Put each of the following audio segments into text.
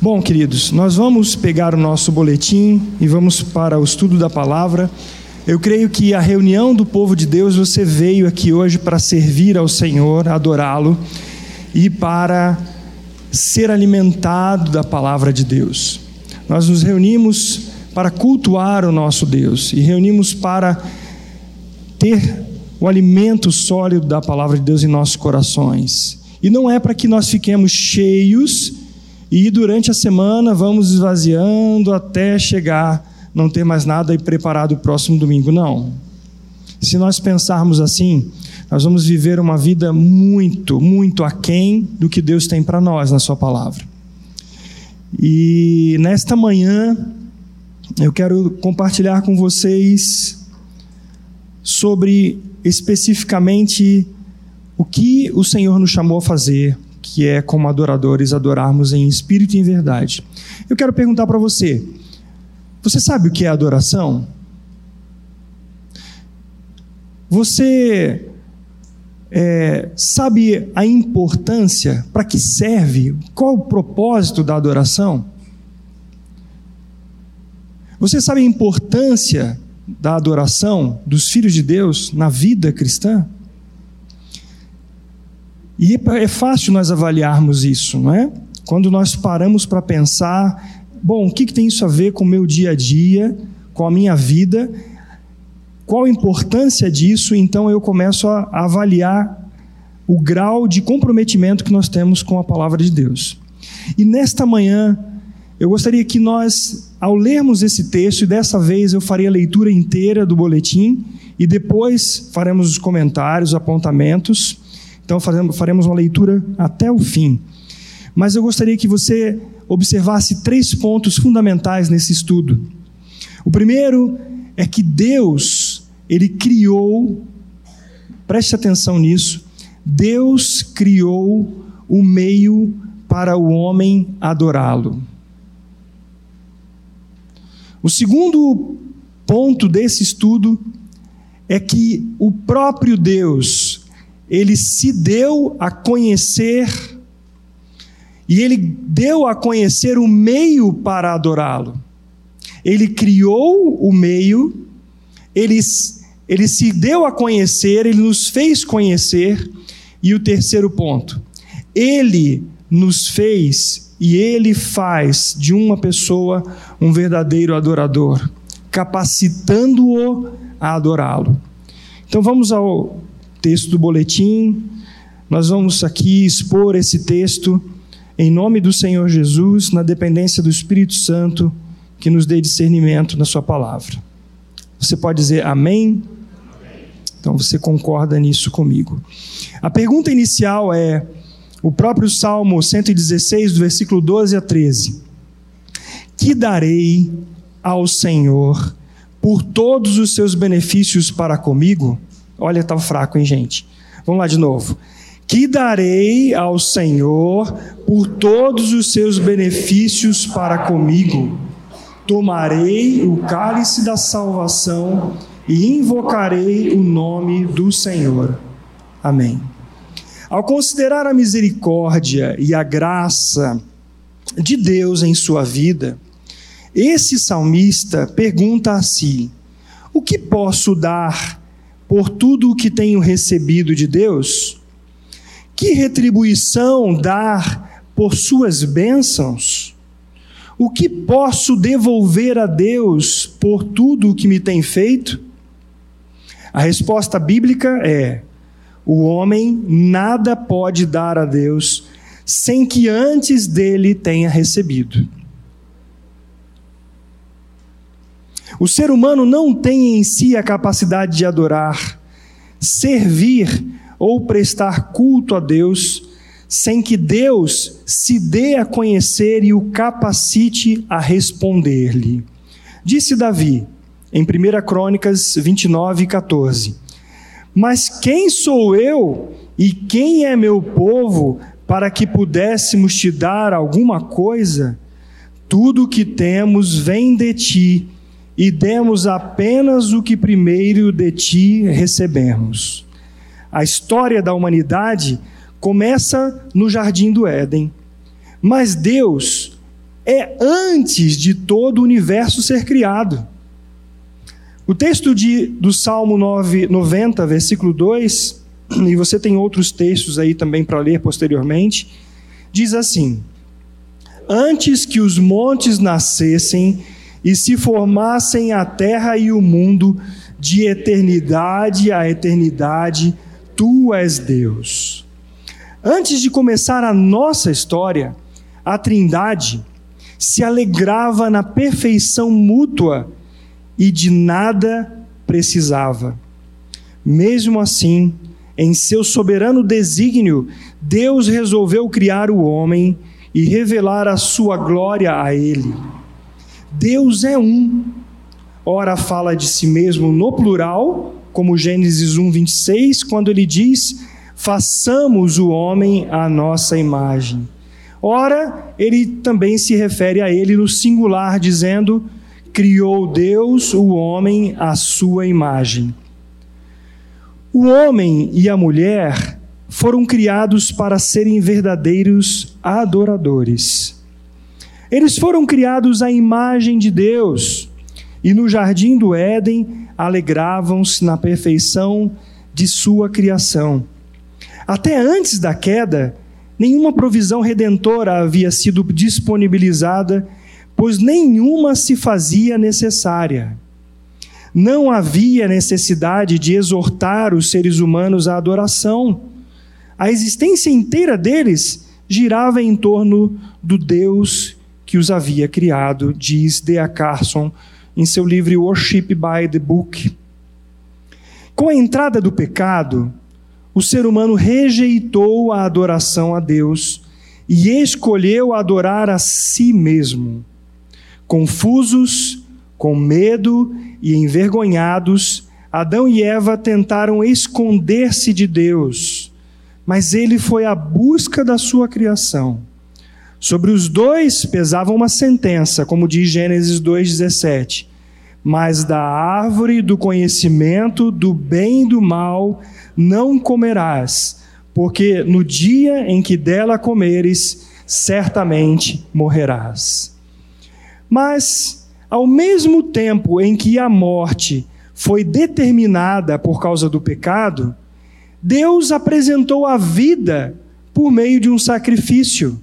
Bom, queridos, nós vamos pegar o nosso boletim e vamos para o estudo da palavra. Eu creio que a reunião do povo de Deus, você veio aqui hoje para servir ao Senhor, adorá-lo e para ser alimentado da palavra de Deus. Nós nos reunimos para cultuar o nosso Deus e reunimos para ter o alimento sólido da palavra de Deus em nossos corações. E não é para que nós fiquemos cheios e durante a semana vamos esvaziando até chegar, não ter mais nada e preparado o próximo domingo. Não. Se nós pensarmos assim, nós vamos viver uma vida muito, muito aquém do que Deus tem para nós na Sua palavra. E nesta manhã, eu quero compartilhar com vocês sobre especificamente o que o Senhor nos chamou a fazer que é como adoradores adorarmos em espírito e em verdade. Eu quero perguntar para você: você sabe o que é adoração? Você é, sabe a importância, para que serve, qual o propósito da adoração? Você sabe a importância da adoração dos filhos de Deus na vida cristã? E é fácil nós avaliarmos isso, não é? Quando nós paramos para pensar, bom, o que, que tem isso a ver com o meu dia a dia, com a minha vida, qual a importância disso, então eu começo a, avaliar o grau de comprometimento que nós temos com a palavra de Deus. E nesta manhã, eu gostaria que nós, ao lermos esse texto, e dessa vez eu farei a leitura inteira do boletim, e depois faremos os comentários, apontamentos. Então faremos uma leitura até o fim. Mas eu gostaria que você observasse três pontos fundamentais nesse estudo. O primeiro é que Deus, ele criou, preste atenção nisso, Deus criou o meio para o homem adorá-lo. O segundo ponto desse estudo é que o próprio Deus, ele se deu a conhecer e ele deu a conhecer o meio para adorá-lo. Ele criou o meio, ele, ele se deu a conhecer, ele nos fez conhecer. E o terceiro ponto, ele nos fez e ele faz de uma pessoa um verdadeiro adorador, capacitando-o a adorá-lo. Então vamos ao texto do boletim. Nós vamos aqui expor esse texto em nome do Senhor Jesus, na dependência do Espírito Santo, que nos dê discernimento na Sua palavra. Você pode dizer amém? Então você concorda nisso comigo. A pergunta inicial é o próprio Salmo 116, do versículo 12 a 13. Que darei ao Senhor por todos os seus benefícios para comigo? Olha, estava fraco, hein, gente? Vamos lá de novo. Que darei ao Senhor por todos os seus benefícios para comigo? Tomarei o cálice da salvação e invocarei o nome do Senhor. Amém. Ao considerar a misericórdia e a graça de Deus em sua vida, esse salmista pergunta a si: O que posso dar por tudo o que tenho recebido de Deus? Que retribuição dar por suas bênçãos? O que posso devolver a Deus por tudo o que me tem feito? A resposta bíblica é: o homem nada pode dar a Deus sem que antes dele tenha recebido. O ser humano não tem em si a capacidade de adorar, servir ou prestar culto a Deus sem que Deus se dê a conhecer e o capacite a responder-lhe. Disse Davi, em 1 Crônicas 29, 14: Mas quem sou eu e quem é meu povo para que pudéssemos te dar alguma coisa? Tudo o que temos vem de ti e demos apenas o que primeiro de ti recebemos. A história da humanidade começa no jardim do Éden. Mas Deus, é antes de todo o universo ser criado. O texto de, do Salmo 9, 90, versículo 2, e você tem outros textos aí também para ler posteriormente, diz assim: Antes que os montes nascessem e se formassem a terra e o mundo, de eternidade a eternidade, tu és Deus. Antes de começar a nossa história, a Trindade se alegrava na perfeição mútua e de nada precisava. Mesmo assim, em seu soberano desígnio, Deus resolveu criar o homem e revelar a sua glória a ele. Deus é um. Ora fala de si mesmo no plural, como Gênesis 1, 26, quando ele diz: façamos o homem à nossa imagem. Ora, ele também se refere a ele no singular, dizendo: criou Deus o homem à sua imagem. O homem e a mulher foram criados para serem verdadeiros adoradores. Eles foram criados à imagem de Deus e no jardim do Éden alegravam-se na perfeição de sua criação. Até antes da queda, nenhuma provisão redentora havia sido disponibilizada pois nenhuma se fazia necessária. Não havia necessidade de exortar os seres humanos à adoração. A existência inteira deles girava em torno do Deus que os havia criado, diz Dea Carson em seu livro Worship by the Book. Com a entrada do pecado, o ser humano rejeitou a adoração a Deus e escolheu adorar a si mesmo. Confusos, com medo e envergonhados, Adão e Eva tentaram esconder-se de Deus, mas ele foi à busca da sua criação. Sobre os dois pesava uma sentença, como diz Gênesis 2,17. Mas da árvore do conhecimento do bem e do mal não comerás, porque no dia em que dela comeres, certamente morrerás. Mas, ao mesmo tempo em que a morte foi determinada por causa do pecado, Deus apresentou a vida por meio de um sacrifício,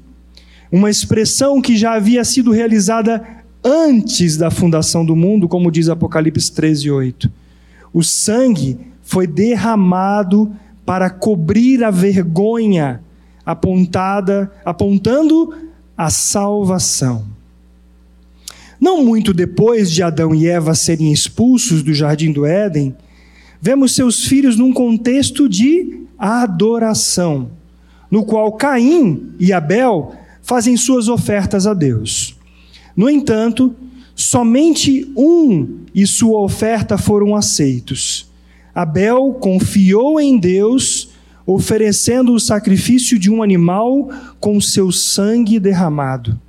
uma expressão que já havia sido realizada antes da fundação do mundo, como diz Apocalipse 13, 8. O sangue foi derramado para cobrir a vergonha apontada, apontando a salvação. Não muito depois de Adão e Eva serem expulsos do jardim do Éden, vemos seus filhos num contexto de adoração, no qual Caim e Abel fazem suas ofertas a Deus. No entanto, somente um e sua oferta foram aceitos. Abel confiou em Deus, oferecendo o sacrifício de um animal com seu sangue derramado.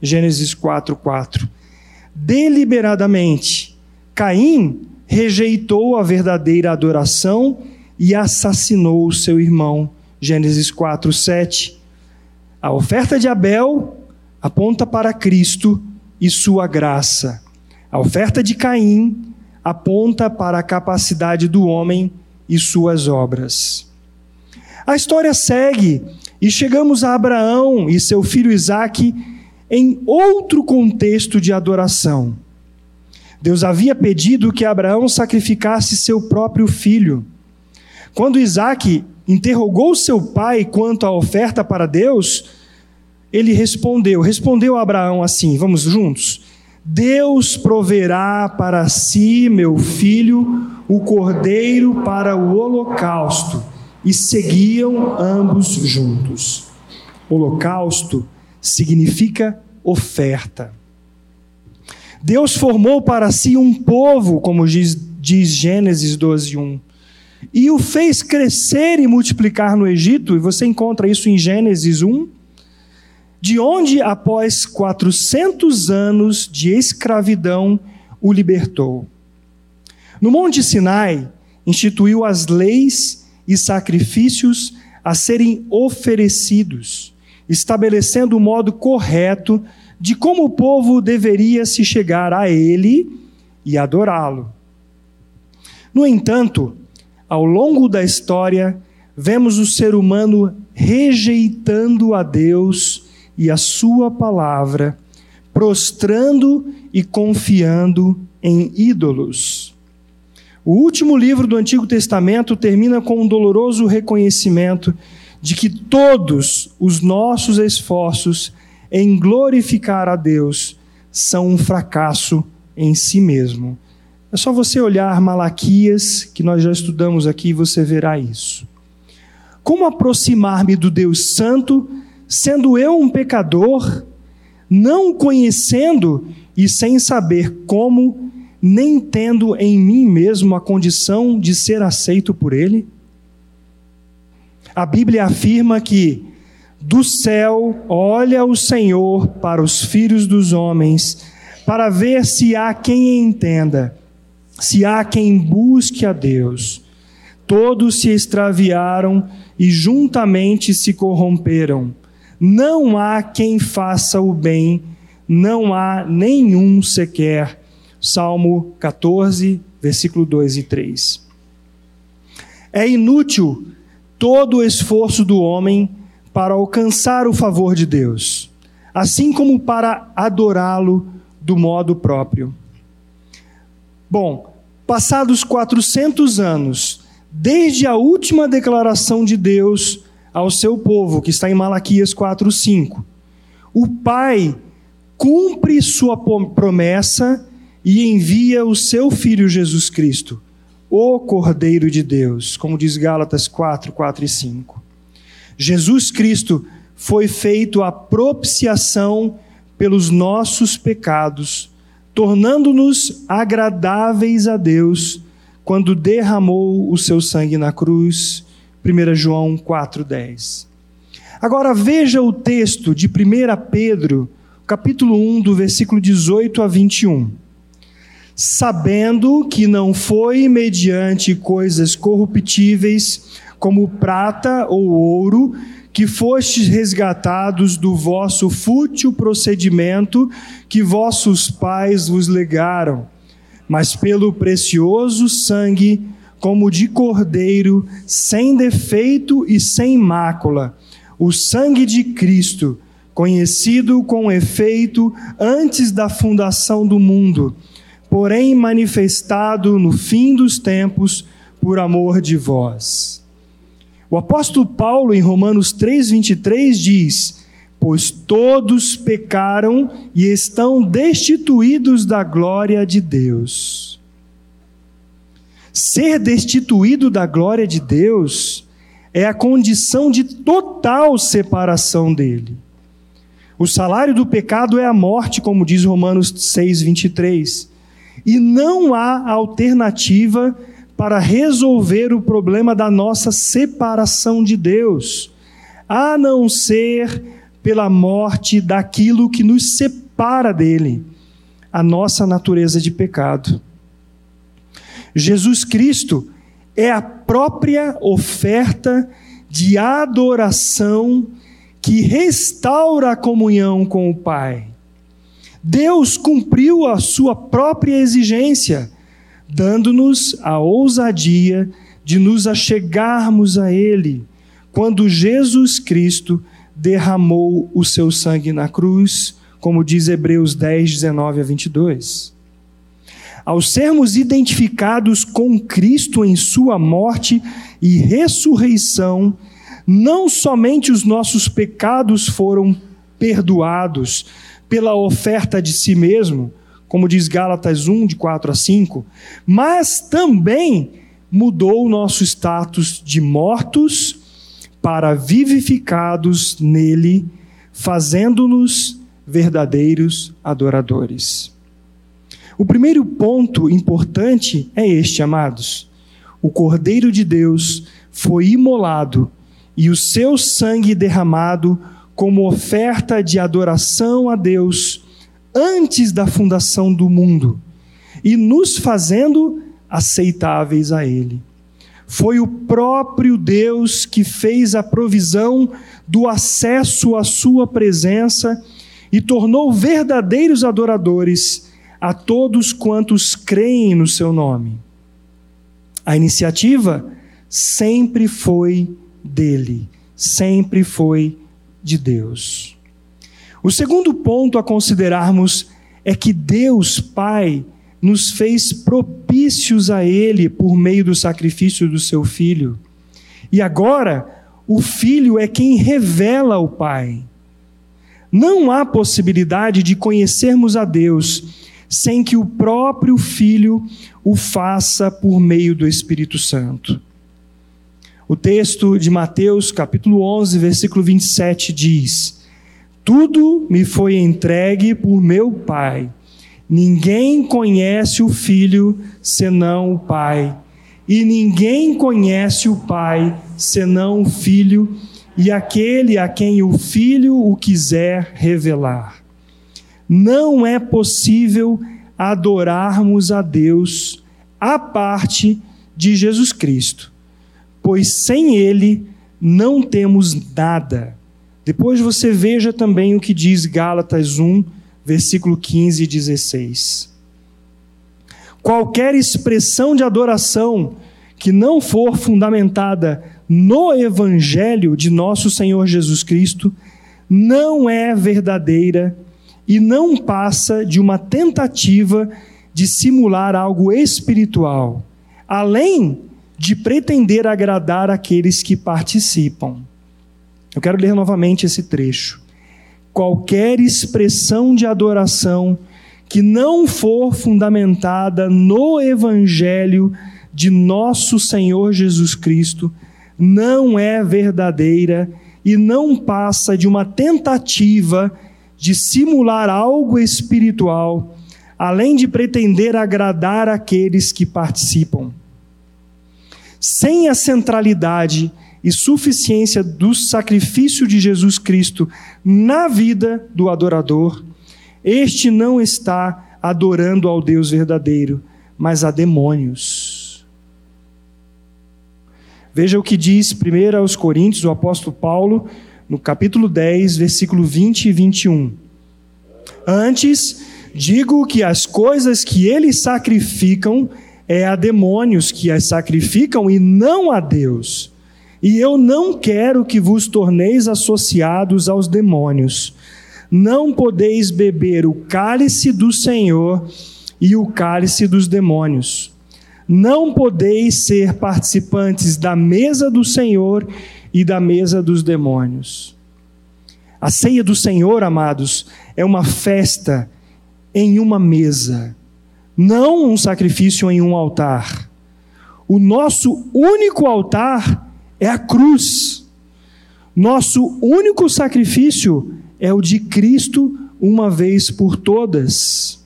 Gênesis 4, 4 deliberadamente. Caim rejeitou a verdadeira adoração e assassinou o seu irmão. Gênesis 4, 7. A oferta de Abel aponta para Cristo e sua graça. A oferta de Caim aponta para a capacidade do homem e suas obras. A história segue e chegamos a Abraão e seu filho Isaque em outro contexto de adoração. Deus havia pedido que Abraão sacrificasse seu próprio filho. Quando Isaac interrogou seu pai quanto à oferta para Deus, ele respondeu, respondeu Abraão assim, vamos juntos. Deus proverá para si, meu filho, o cordeiro para o holocausto. E seguiam ambos juntos. Holocausto significa oferta. Deus formou para si um povo, como diz, diz Gênesis 12, 1, e o fez crescer e multiplicar no Egito, e você encontra isso em Gênesis 1, de onde, após 400 anos de escravidão, o libertou. No Monte Sinai, instituiu as leis e sacrifícios a serem oferecidos estabelecendo o modo correto de como o povo deveria se chegar a ele e adorá-lo. No entanto, ao longo da história, vemos o ser humano rejeitando a Deus e a Sua palavra, prostrando e confiando em ídolos. O último livro do Antigo Testamento termina com um doloroso reconhecimento de que todos os nossos esforços em glorificar a Deus são um fracasso em si mesmo. É só você olhar Malaquias, que nós já estudamos aqui, e você verá isso. Como aproximar-me do Deus Santo, sendo eu um pecador, não conhecendo e sem saber como, nem tendo em mim mesmo a condição de ser aceito por Ele? A Bíblia afirma que do céu olha o Senhor para os filhos dos homens, para ver se há quem entenda, se há quem busque a Deus. Todos se extraviaram e juntamente se corromperam. Não há quem faça o bem, não há nenhum sequer. Salmo 14, versículo 2 e 3. É inútil todo o esforço do homem para alcançar o favor de Deus, assim como para adorá-lo do modo próprio. Bom, passados 400 anos, desde a última declaração de Deus ao seu povo, que está em Malaquias 4:5. O Pai cumpre sua promessa e envia o seu filho Jesus Cristo, o Cordeiro de Deus, como diz Gálatas 4, 4 e 5. Jesus Cristo foi feito a propiciação pelos nossos pecados, tornando-nos agradáveis a Deus quando derramou o seu sangue na cruz. 1 João 4,10. Agora veja o texto de 1 Pedro, capítulo 1, do versículo 18 a 21. Sabendo que não foi mediante coisas corruptíveis, como prata ou ouro, que fostes resgatados do vosso fútil procedimento que vossos pais vos legaram mas pelo precioso sangue, como de cordeiro, sem defeito e sem mácula, o sangue de Cristo, conhecido com efeito antes da fundação do mundo, porém manifestado no fim dos tempos por amor de vós. O apóstolo Paulo, em Romanos 3,23, diz: pois todos pecaram e estão destituídos da glória de Deus. Ser destituído da glória de Deus é a condição de total separação dele. O salário do pecado é a morte, como diz Romanos 6:23. E não há alternativa para resolver o problema da nossa separação de Deus, a não ser pela morte daquilo que nos separa dele, a nossa natureza de pecado. Jesus Cristo é a própria oferta de adoração que restaura a comunhão com o Pai. Deus cumpriu a sua própria exigência, dando-nos a ousadia de nos achegarmos a Ele, quando Jesus Cristo derramou o seu sangue na cruz, como diz Hebreus 10, 19 a 22. Ao sermos identificados com Cristo em Sua morte e ressurreição, não somente os nossos pecados foram perdoados pela oferta de si mesmo, como diz Gálatas 1, de 4 a 5, mas também mudou o nosso status de mortos para vivificados nele, fazendo-nos verdadeiros adoradores. O primeiro ponto importante é este, amados. O Cordeiro de Deus foi imolado e o seu sangue derramado como oferta de adoração a Deus antes da fundação do mundo e nos fazendo aceitáveis a Ele. Foi o próprio Deus que fez a provisão do acesso à Sua presença e tornou verdadeiros adoradores a todos quantos creem no seu nome. A iniciativa sempre foi dele, sempre foi de Deus. O segundo ponto a considerarmos é que Deus Pai nos fez propícios a Ele por meio do sacrifício do seu Filho. E agora, o Filho é quem revela o Pai. Não há possibilidade de conhecermos a Deus sem que o próprio Filho o faça por meio do Espírito Santo. O texto de Mateus, capítulo 11, versículo 27 diz: Tudo me foi entregue por meu Pai. Ninguém conhece o Filho senão o Pai, e ninguém conhece o Pai senão o Filho e aquele a quem o Filho o quiser revelar. Não é possível adorarmos a Deus a parte de Jesus Cristo, pois sem Ele não temos nada. Depois você veja também o que diz Gálatas 1, versículo 15 e 16. Qualquer expressão de adoração que não for fundamentada no Evangelho de nosso Senhor Jesus Cristo não é verdadeira e não passa de uma tentativa de simular algo espiritual, além de pretender agradar aqueles que participam. Eu quero ler novamente esse trecho. Qualquer expressão de adoração que não for fundamentada no Evangelho de nosso Senhor Jesus Cristo não é verdadeira e não passa de uma tentativa de simular algo espiritual, além de pretender agradar aqueles que participam. Sem a centralidade e suficiência do sacrifício de Jesus Cristo na vida do adorador, este não está adorando ao Deus verdadeiro, mas a demônios. Veja o que diz 1 aos Coríntios, o apóstolo Paulo, no capítulo 10, versículo 20 e 21. Antes, digo que as coisas que eles sacrificam é a demônios que as sacrificam e não a Deus. E eu não quero que vos torneis associados aos demônios. Não podeis beber o cálice do Senhor e o cálice dos demônios não podeis ser participantes da mesa do Senhor e da mesa dos demônios. A ceia do Senhor, amados, é uma festa em uma mesa, não um sacrifício em um altar. O nosso único altar é a cruz. Nosso único sacrifício é o de Cristo uma vez por todas.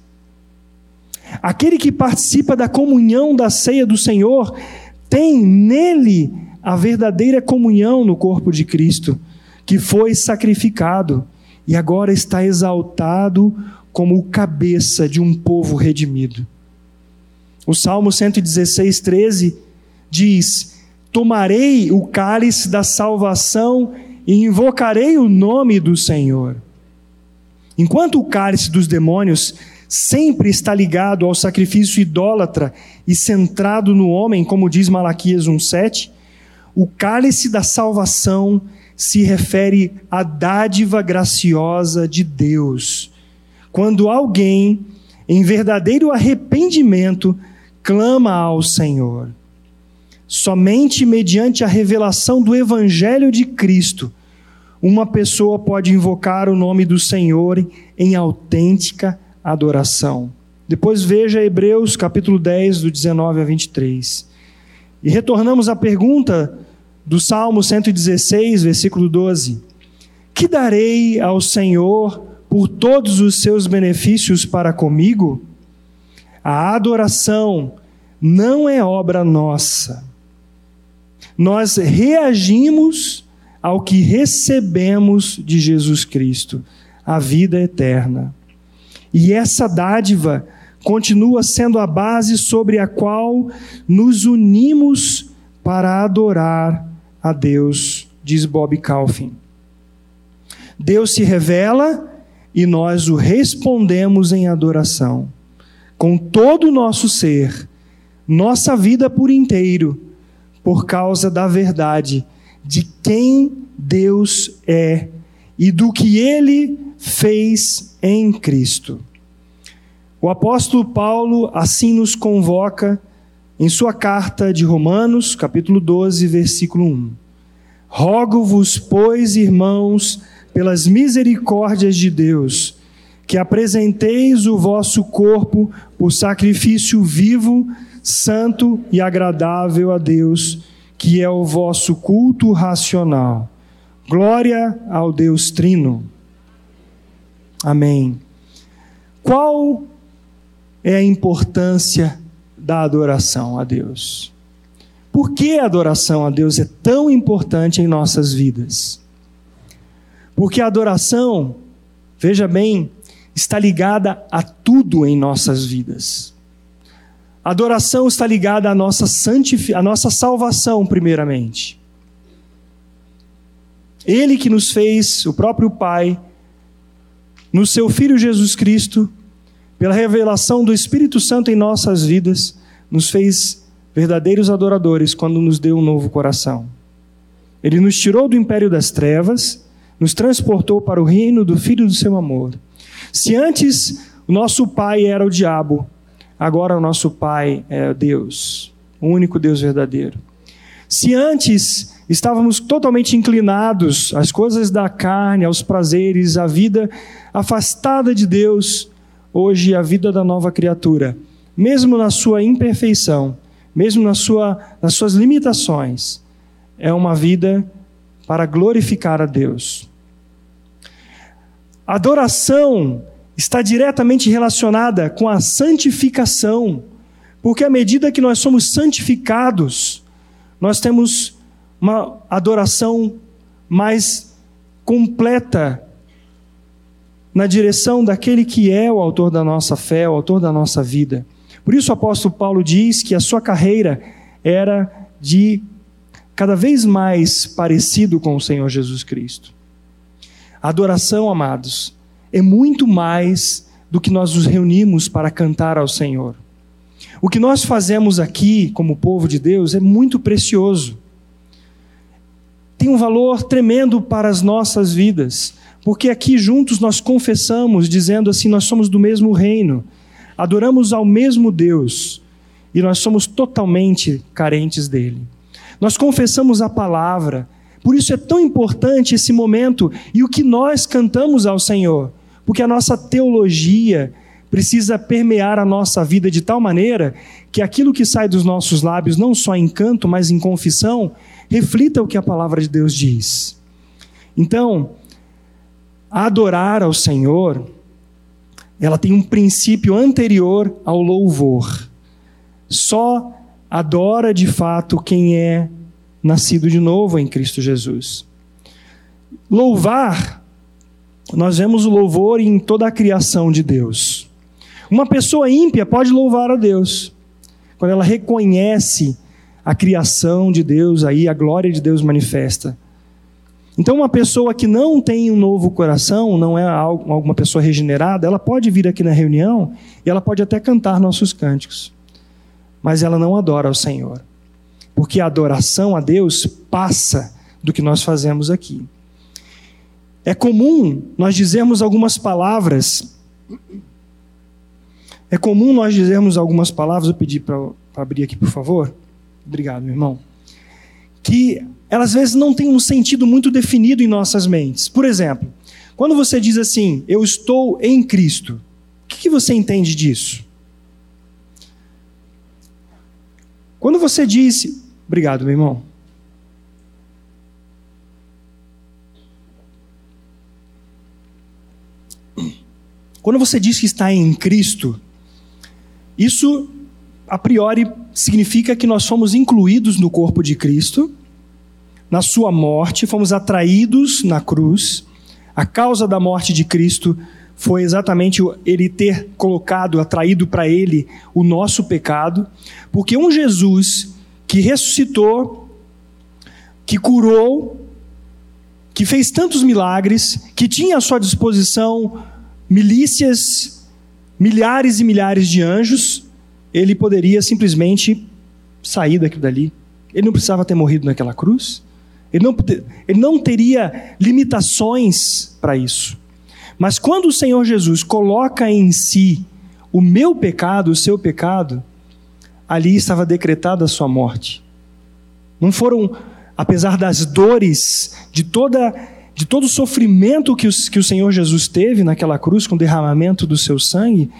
Aquele que participa da comunhão da ceia do Senhor tem nele a verdadeira comunhão no corpo de Cristo, que foi sacrificado e agora está exaltado como o cabeça de um povo redimido. O Salmo 116, 13 diz: Tomarei o cálice da salvação e invocarei o nome do Senhor. Enquanto o cálice dos demônios sempre está ligado ao sacrifício idólatra e centrado no homem, como diz Malaquias 1:7, o cálice da salvação se refere à dádiva graciosa de Deus. Quando alguém, em verdadeiro arrependimento, clama ao Senhor. Somente mediante a revelação do Evangelho de Cristo, uma pessoa pode invocar o nome do Senhor em autêntica adoração. Depois veja Hebreus capítulo 10, do 19 a 23. E retornamos à pergunta do Salmo 116, versículo 12: Que darei ao Senhor por todos os seus benefícios para comigo? A adoração não é obra nossa. Nós reagimos ao que recebemos de Jesus Cristo, a vida eterna. E essa dádiva continua sendo a base sobre a qual nos unimos para adorar a Deus, diz Bob Calvin. Deus se revela e nós o respondemos em adoração, com todo o nosso ser, nossa vida por inteiro, por causa da verdade de quem Deus é e do que ele fez em Cristo. O apóstolo Paulo assim nos convoca em sua carta de Romanos, capítulo 12, versículo 1. Rogo-vos, pois, irmãos, pelas misericórdias de Deus, que apresenteis o vosso corpo por sacrifício vivo, santo e agradável a Deus, que é o vosso culto racional. Glória ao Deus Trino. Amém. Qual é a importância da adoração a Deus? Por que a adoração a Deus é tão importante em nossas vidas? Porque a adoração, veja bem, está ligada a tudo em nossas vidas. A adoração está ligada à nossa, santific... à nossa salvação, primeiramente. Ele que nos fez, o próprio Pai, no seu Filho Jesus Cristo, pela revelação do Espírito Santo em nossas vidas, nos fez verdadeiros adoradores quando nos deu um novo coração. Ele nos tirou do império das trevas, nos transportou para o reino do Filho do seu amor. Se antes o nosso pai era o diabo, agora o nosso pai é Deus, o único Deus verdadeiro. Se antes estávamos totalmente inclinados às coisas da carne, aos prazeres, à vida afastada de Deus, hoje a vida da nova criatura, mesmo na sua imperfeição, mesmo na sua, nas suas limitações, é uma vida para glorificar a Deus. Adoração está diretamente relacionada com a santificação, porque à medida que nós somos santificados, nós temos uma adoração mais completa na direção daquele que é o autor da nossa fé, o autor da nossa vida. Por isso o apóstolo Paulo diz que a sua carreira era de cada vez mais parecido com o Senhor Jesus Cristo. A adoração, amados, é muito mais do que nós nos reunimos para cantar ao Senhor. O que nós fazemos aqui, como povo de Deus, é muito precioso tem um valor tremendo para as nossas vidas, porque aqui juntos nós confessamos, dizendo assim: nós somos do mesmo reino, adoramos ao mesmo Deus e nós somos totalmente carentes dele. Nós confessamos a palavra, por isso é tão importante esse momento e o que nós cantamos ao Senhor, porque a nossa teologia precisa permear a nossa vida de tal maneira que aquilo que sai dos nossos lábios, não só em canto, mas em confissão, reflita o que a palavra de Deus diz. Então, adorar ao Senhor, ela tem um princípio anterior ao louvor. Só adora de fato quem é nascido de novo em Cristo Jesus. Louvar, nós vemos o louvor em toda a criação de Deus. Uma pessoa ímpia pode louvar a Deus, quando ela reconhece a criação de Deus, aí a glória de Deus manifesta. Então, uma pessoa que não tem um novo coração, não é alguma pessoa regenerada, ela pode vir aqui na reunião e ela pode até cantar nossos cânticos, mas ela não adora ao Senhor, porque a adoração a Deus passa do que nós fazemos aqui. É comum nós dizermos algumas palavras. É comum nós dizermos algumas palavras. Eu pedi para abrir aqui, por favor. Obrigado, meu irmão. Que elas às vezes não têm um sentido muito definido em nossas mentes. Por exemplo, quando você diz assim, eu estou em Cristo, o que, que você entende disso? Quando você diz, obrigado, meu irmão. Quando você diz que está em Cristo, isso a priori significa que nós fomos incluídos no corpo de Cristo, na sua morte, fomos atraídos na cruz. A causa da morte de Cristo foi exatamente ele ter colocado, atraído para ele o nosso pecado, porque um Jesus que ressuscitou, que curou, que fez tantos milagres, que tinha à sua disposição milícias, milhares e milhares de anjos, ele poderia simplesmente sair daquilo dali. Ele não precisava ter morrido naquela cruz. Ele não, ele não teria limitações para isso. Mas quando o Senhor Jesus coloca em si o meu pecado, o seu pecado, ali estava decretada a sua morte. Não foram, apesar das dores, de toda de todo o sofrimento que o, que o Senhor Jesus teve naquela cruz com o derramamento do seu sangue,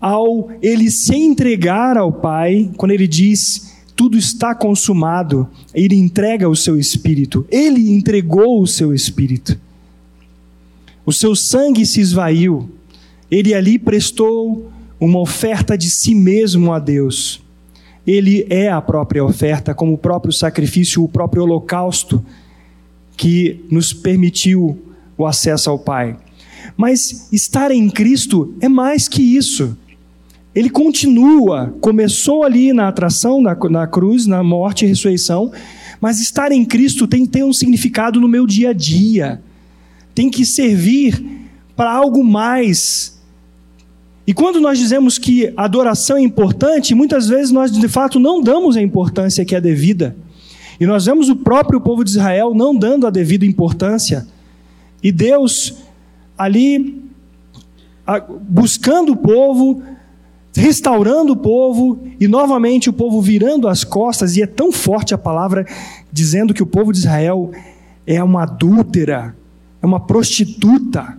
ao ele se entregar ao Pai, quando ele diz tudo está consumado, ele entrega o seu espírito, ele entregou o seu espírito. O seu sangue se esvaiu, ele ali prestou uma oferta de si mesmo a Deus. Ele é a própria oferta, como o próprio sacrifício, o próprio holocausto que nos permitiu o acesso ao Pai. Mas estar em Cristo é mais que isso. Ele continua, começou ali na atração, na, na cruz, na morte e ressurreição, mas estar em Cristo tem que ter um significado no meu dia a dia, tem que servir para algo mais. E quando nós dizemos que adoração é importante, muitas vezes nós de fato não damos a importância que é devida. E nós vemos o próprio povo de Israel não dando a devida importância. E Deus ali buscando o povo, restaurando o povo e novamente o povo virando as costas, e é tão forte a palavra dizendo que o povo de Israel é uma adúltera, é uma prostituta,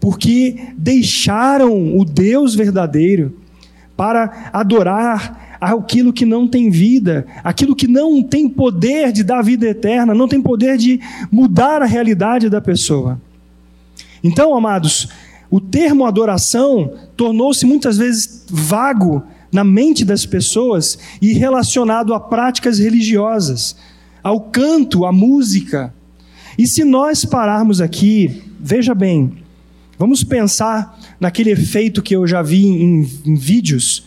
porque deixaram o Deus verdadeiro para adorar aquilo que não tem vida, aquilo que não tem poder de dar vida eterna, não tem poder de mudar a realidade da pessoa. Então, amados, o termo adoração tornou-se muitas vezes vago na mente das pessoas e relacionado a práticas religiosas, ao canto, à música. E se nós pararmos aqui, veja bem, vamos pensar naquele efeito que eu já vi em, em vídeos,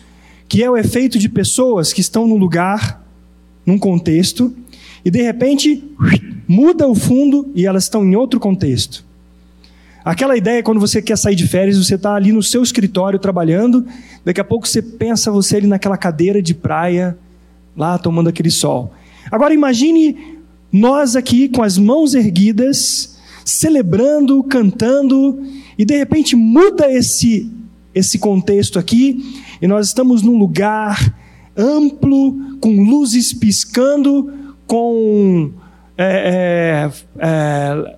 que é o efeito de pessoas que estão num lugar, num contexto, e de repente muda o fundo e elas estão em outro contexto. Aquela ideia quando você quer sair de férias, você está ali no seu escritório trabalhando, daqui a pouco você pensa você ali naquela cadeira de praia, lá tomando aquele sol. Agora imagine nós aqui com as mãos erguidas, celebrando, cantando, e de repente muda esse esse contexto aqui, e nós estamos num lugar amplo, com luzes piscando, com é, é, é,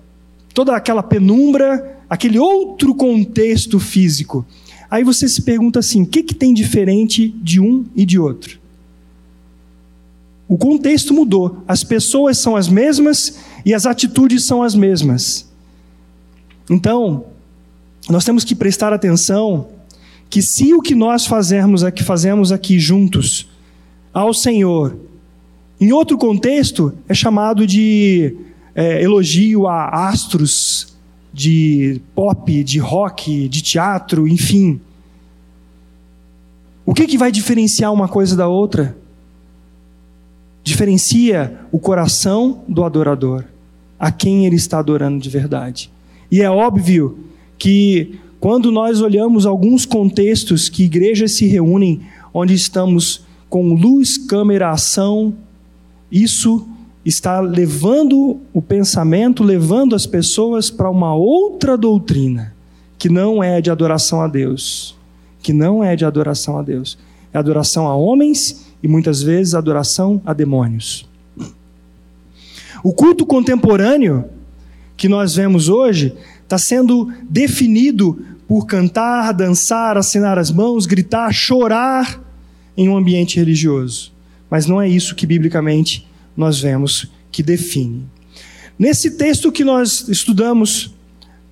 toda aquela penumbra, aquele outro contexto físico. Aí você se pergunta assim: o que, que tem diferente de um e de outro? O contexto mudou, as pessoas são as mesmas e as atitudes são as mesmas. Então, nós temos que prestar atenção que se o que nós fazemos aqui, fazemos aqui juntos ao Senhor, em outro contexto, é chamado de é, elogio a astros de pop, de rock, de teatro, enfim. O que, que vai diferenciar uma coisa da outra? Diferencia o coração do adorador, a quem ele está adorando de verdade. E é óbvio que quando nós olhamos alguns contextos que igrejas se reúnem, onde estamos com luz, câmera, ação, isso está levando o pensamento, levando as pessoas para uma outra doutrina, que não é de adoração a Deus. Que não é de adoração a Deus. É adoração a homens e muitas vezes adoração a demônios. O culto contemporâneo que nós vemos hoje está sendo definido por cantar, dançar, assinar as mãos, gritar, chorar em um ambiente religioso. Mas não é isso que biblicamente nós vemos que define. Nesse texto que nós estudamos,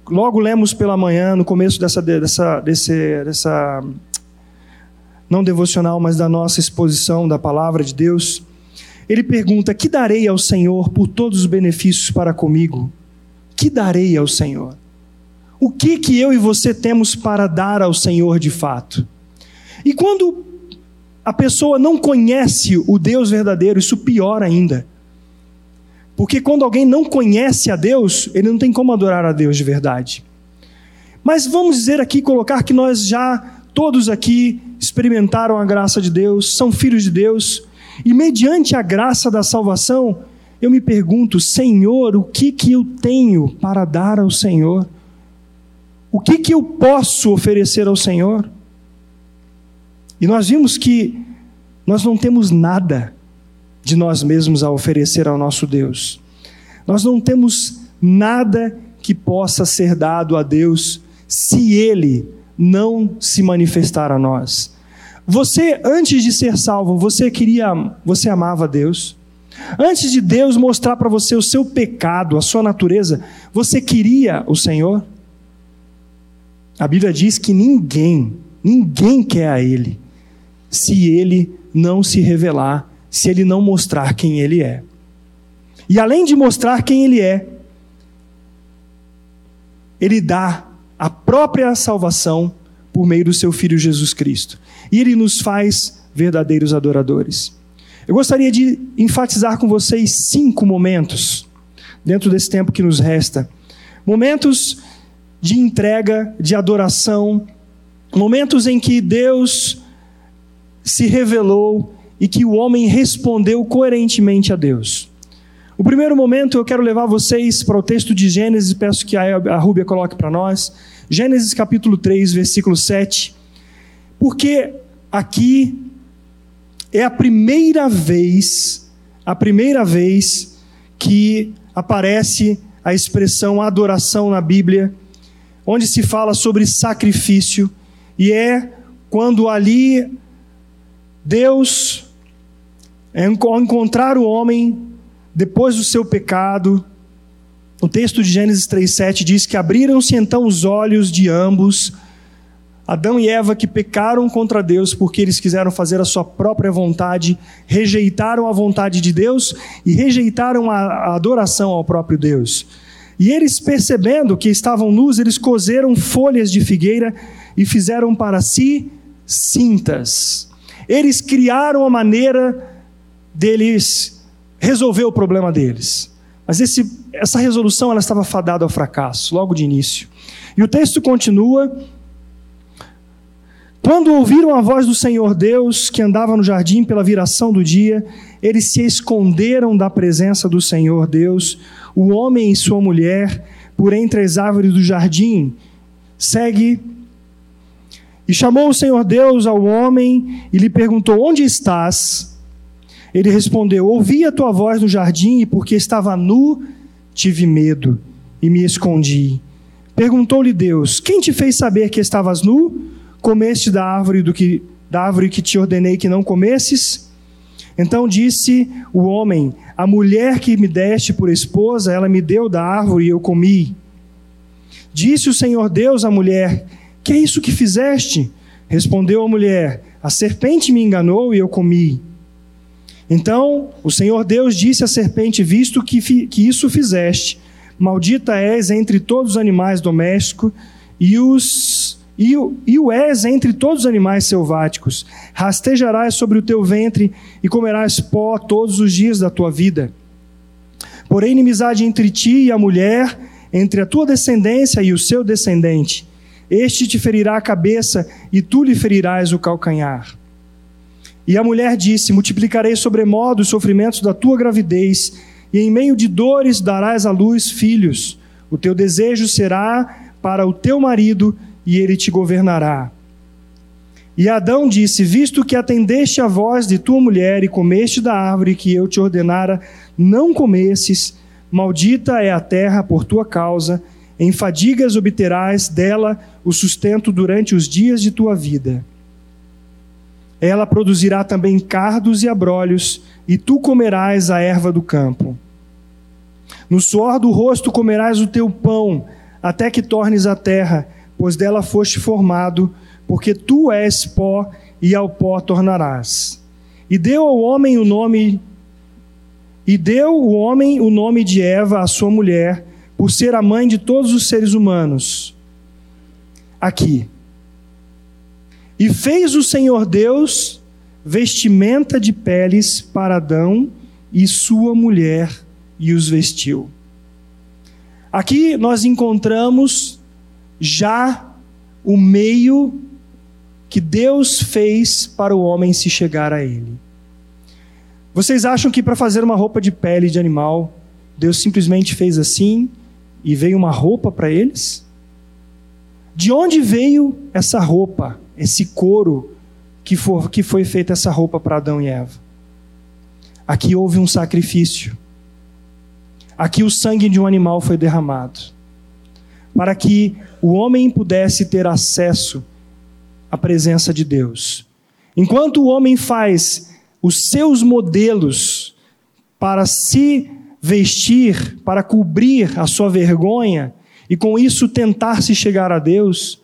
logo lemos pela manhã, no começo dessa, dessa, desse, dessa não devocional, mas da nossa exposição da palavra de Deus, ele pergunta: Que darei ao Senhor por todos os benefícios para comigo? Que darei ao Senhor? O que que eu e você temos para dar ao Senhor de fato? E quando a pessoa não conhece o Deus verdadeiro, isso pior ainda. Porque quando alguém não conhece a Deus, ele não tem como adorar a Deus de verdade. Mas vamos dizer aqui, colocar que nós já, todos aqui, experimentaram a graça de Deus, são filhos de Deus, e mediante a graça da salvação, eu me pergunto, Senhor, o que que eu tenho para dar ao Senhor? O que que eu posso oferecer ao Senhor? E nós vimos que nós não temos nada de nós mesmos a oferecer ao nosso Deus. Nós não temos nada que possa ser dado a Deus se Ele não se manifestar a nós. Você, antes de ser salvo, você queria, você amava Deus? Antes de Deus mostrar para você o seu pecado, a sua natureza, você queria o Senhor? A Bíblia diz que ninguém, ninguém quer a Ele, se Ele não se revelar, se Ele não mostrar quem Ele é. E além de mostrar quem Ele é, Ele dá a própria salvação por meio do seu Filho Jesus Cristo. E Ele nos faz verdadeiros adoradores. Eu gostaria de enfatizar com vocês cinco momentos, dentro desse tempo que nos resta. Momentos de entrega, de adoração, momentos em que Deus se revelou e que o homem respondeu coerentemente a Deus. O primeiro momento eu quero levar vocês para o texto de Gênesis, peço que a Rúbia coloque para nós. Gênesis capítulo 3, versículo 7. Porque aqui é a primeira vez, a primeira vez que aparece a expressão adoração na Bíblia, onde se fala sobre sacrifício, e é quando ali Deus, ao encontrar o homem depois do seu pecado, o texto de Gênesis 3,7 diz que abriram-se então os olhos de ambos Adão e Eva que pecaram contra Deus porque eles quiseram fazer a sua própria vontade, rejeitaram a vontade de Deus e rejeitaram a, adoração ao próprio Deus. E eles, percebendo que estavam nus, eles coseram folhas de figueira e fizeram para si cintas. Eles criaram a maneira deles resolver o problema deles. Mas esse, essa resolução ela estava fadada ao fracasso, logo de início. E o texto continua quando ouviram a voz do Senhor Deus, que andava no jardim pela viração do dia, eles se esconderam da presença do Senhor Deus, o homem e sua mulher, por entre as árvores do jardim. Segue. E chamou o Senhor Deus ao homem e lhe perguntou: Onde estás? Ele respondeu: Ouvi a tua voz no jardim, e porque estava nu, tive medo e me escondi. Perguntou-lhe Deus: Quem te fez saber que estavas nu? comeste da árvore do que da árvore que te ordenei que não comesses? Então disse o homem: A mulher que me deste por esposa, ela me deu da árvore e eu comi. Disse o Senhor Deus à mulher: Que é isso que fizeste? Respondeu a mulher: A serpente me enganou e eu comi. Então o Senhor Deus disse à serpente: Visto que, que isso fizeste, maldita és entre todos os animais domésticos e os e e o és entre todos os animais selváticos. Rastejarás sobre o teu ventre e comerás pó todos os dias da tua vida. Porém, inimizade entre ti e a mulher, entre a tua descendência e o seu descendente. Este te ferirá a cabeça e tu lhe ferirás o calcanhar. E a mulher disse: Multiplicarei sobremodo os sofrimentos da tua gravidez, e em meio de dores darás à luz filhos. O teu desejo será para o teu marido, e ele te governará. E Adão disse: Visto que atendeste a voz de tua mulher e comeste da árvore que eu te ordenara, não comesses, maldita é a terra por tua causa, em fadigas obterás dela o sustento durante os dias de tua vida. Ela produzirá também cardos e abrolhos, e tu comerás a erva do campo. No suor do rosto comerás o teu pão, até que tornes a terra pois dela foste formado, porque tu és pó e ao pó tornarás. E deu ao homem o nome e deu o homem o nome de Eva, a sua mulher, por ser a mãe de todos os seres humanos. Aqui. E fez o Senhor Deus vestimenta de peles para Adão e sua mulher e os vestiu. Aqui nós encontramos já o meio que Deus fez para o homem se chegar a ele. Vocês acham que para fazer uma roupa de pele de animal, Deus simplesmente fez assim e veio uma roupa para eles? De onde veio essa roupa, esse couro que, que foi feita essa roupa para Adão e Eva? Aqui houve um sacrifício. Aqui o sangue de um animal foi derramado. Para que o homem pudesse ter acesso à presença de Deus. Enquanto o homem faz os seus modelos para se vestir, para cobrir a sua vergonha e com isso tentar se chegar a Deus,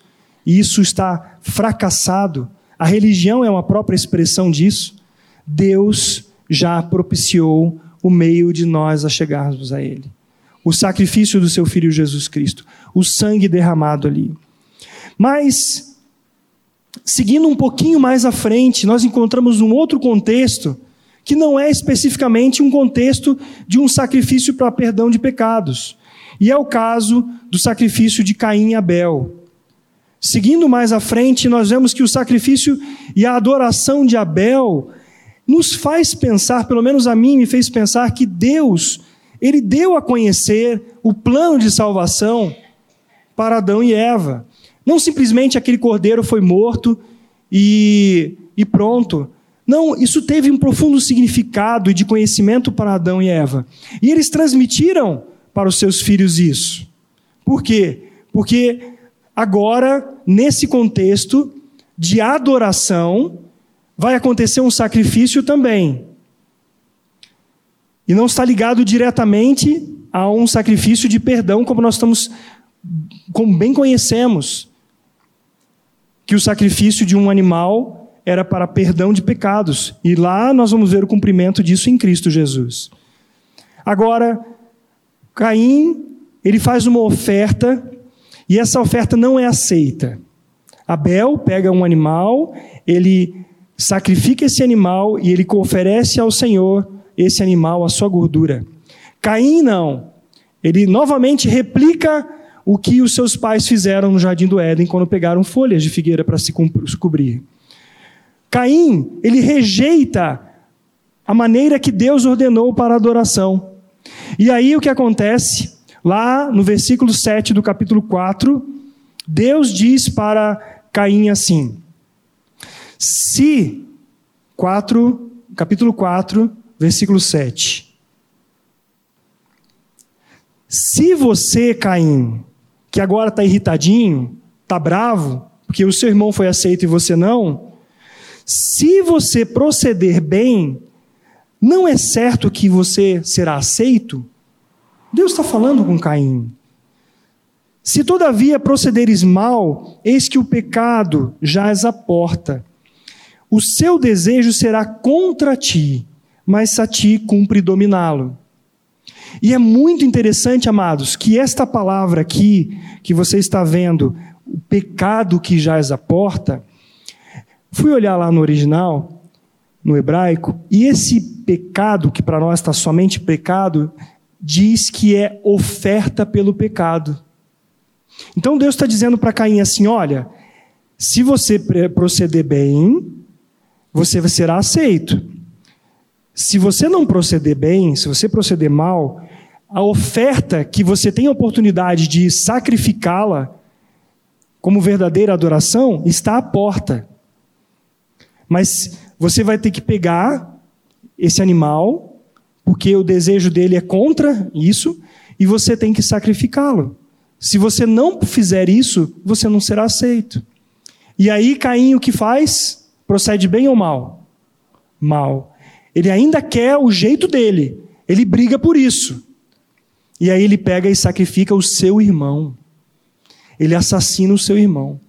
e isso está fracassado. A religião é uma própria expressão disso. Deus já propiciou o meio de nós a chegarmos a Ele. O sacrifício do seu Filho Jesus Cristo, o sangue derramado ali. Mas, seguindo um pouquinho mais à frente, nós encontramos um outro contexto que não é especificamente um contexto de um sacrifício para perdão de pecados. E é o caso do sacrifício de Caim e Abel. Seguindo mais à frente, nós vemos que o sacrifício e a adoração de Abel nos faz pensar, pelo menos a mim me fez pensar que Deus, ele deu a conhecer o plano de salvação para Adão e Eva. Não simplesmente aquele cordeiro foi morto e, e pronto. Não, isso teve um profundo significado de conhecimento para Adão e Eva. E eles transmitiram para os seus filhos isso. Por quê? Porque agora, nesse contexto de adoração, vai acontecer um sacrifício também. E não está ligado diretamente a um sacrifício de perdão, como nós estamos, como bem conhecemos, que o sacrifício de um animal era para perdão de pecados. E lá nós vamos ver o cumprimento disso em Cristo Jesus. Agora, Caim, ele faz uma oferta e essa oferta não é aceita. Abel pega um animal, ele sacrifica esse animal e ele oferece ao Senhor esse animal, a sua gordura. Caim não. Ele novamente replica o que os seus pais fizeram no jardim do Éden quando pegaram folhas de figueira para se cobrir. Caim, ele rejeita a maneira que Deus ordenou para a adoração. E aí o que acontece? Lá no versículo 7 do capítulo 4, Deus diz para Caim assim: Se 4, capítulo 4, versículo 7. Se você, Caim, que agora está irritadinho, está bravo, porque o seu irmão foi aceito e você não, se você proceder bem, não é certo que você será aceito? Deus está falando com Caim. Se todavia procederes mal, eis que o pecado jaz à porta. O seu desejo será contra ti, mas a ti cumpre dominá-lo. E é muito interessante, amados, que esta palavra aqui, que você está vendo, o pecado que jaz à porta, Fui olhar lá no original, no hebraico, e esse pecado, que para nós está somente pecado, diz que é oferta pelo pecado. Então Deus está dizendo para Caim assim: olha, se você proceder bem, você será aceito. Se você não proceder bem, se você proceder mal, a oferta que você tem a oportunidade de sacrificá-la como verdadeira adoração está à porta. Mas você vai ter que pegar esse animal, porque o desejo dele é contra isso, e você tem que sacrificá-lo. Se você não fizer isso, você não será aceito. E aí Caim o que faz? Procede bem ou mal? Mal. Ele ainda quer o jeito dele. Ele briga por isso. E aí ele pega e sacrifica o seu irmão. Ele assassina o seu irmão.